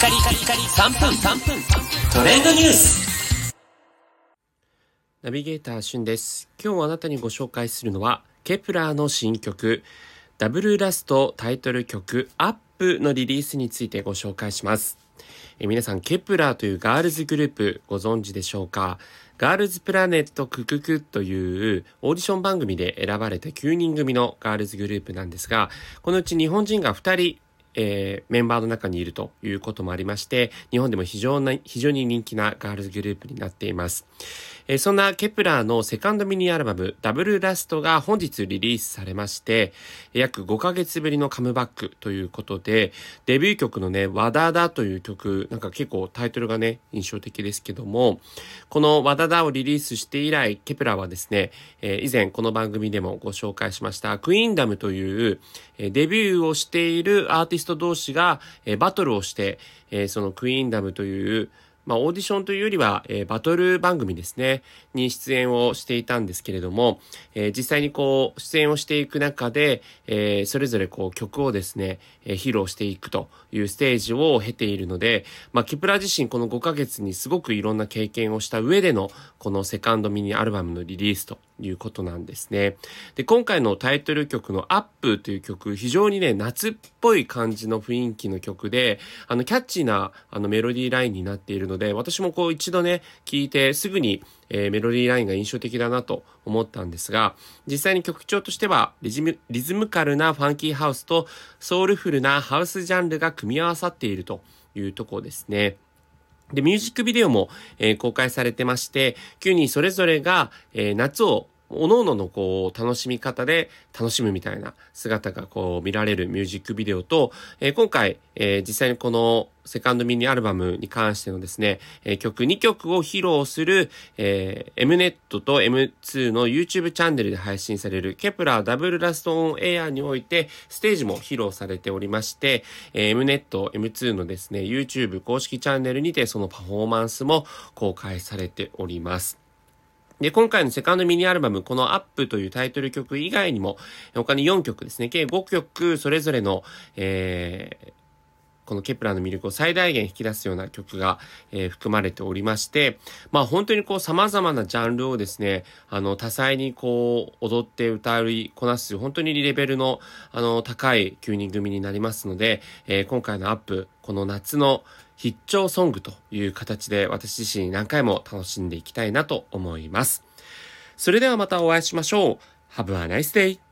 カリカリカリ3分3分。トレンドニュース。ナビゲーターしゅんです。今日あなたにご紹介するのはケプラーの新曲 DOUBLAST タイトル曲アップのリリースについてご紹介します。え皆さんケプラーというガールズグループご存知でしょうか？ガールズプラネット999というオーディション番組で選ばれた9人組のガールズグループなんですが、このうち日本人が2人えー、メンバーの中にいるということもありまして、日本でも非常な、非常に人気なガールズグループになっています。えー、そんなケプラーのセカンドミニアルバム、 DOUBLAST が本日リリースされまして、約5ヶ月ぶりのカムバックということで、デビュー曲のね、ワダダという曲、なんか結構タイトルがね、印象的ですけども、このワダダをリリースして以来、ケプラーはですね、えー、以前この番組でもご紹介しました、クイーンダムという、えデビューをしているアーティスト同士が、えバトルをして、えそのクイーンダムという、まあ、オーディションというよりは、え、バトル番組ですね、に出演をしていたんですけれども、え、実際にこう、出演をしていく中で、え、それぞれこう、曲をですね、え披露していくというステージを経ているので、まあ、キプラ自身この5ヶ月にすごくいろんな経験をした上での、このセカンドミニアルバムのリリースということなんですね。で、今回のタイトル曲のアップという曲、非常にね、夏っぽい感じの雰囲気の曲で、あの、キャッチーな、あの、メロディーラインになっているので、私もこう一度ね、聞いてすぐに、えー、メロディーラインが印象的だなと思ったんですが、実際に曲調としてはリズム、リズムカルなファンキーハウスとソウルフルなハウスジャンルが組み合わさっているというとこですね。で、ミュージックビデオも、えー、公開されてまして、9人それぞれが、えー、夏を各々のこう、楽しみ方で楽しむみたいな姿がこう見られるミュージックビデオと、えー、今回、えー、実際にこのセカンドミニアルバムに関してのですね、えー、曲2曲を披露する、えー、Mnet と M2 の YouTube チャンネルで配信されるケプラーダブルラストオンエアにおいてステージも披露されておりまして、えー、Mnet、M2 のですね、YouTube 公式チャンネルにてそのパフォーマンスも公開されております。で、今回のセカンドミニアルバム、このアップというタイトル曲以外にも、他に4曲ですね、計5曲、それぞれの、えー、このケプラーの魅力を最大限引き出すような曲が、えー、含まれておりまして、まあ本当にこう様々なジャンルをですね、あの多彩にこう踊って歌いこなす本当にレベルのあの高い9人組になりますので、えー、今回のアップ、この夏の必聴ソングという形で私自身何回も楽しんでいきたいなと思います。それではまたお会いしましょう。Have a nice day!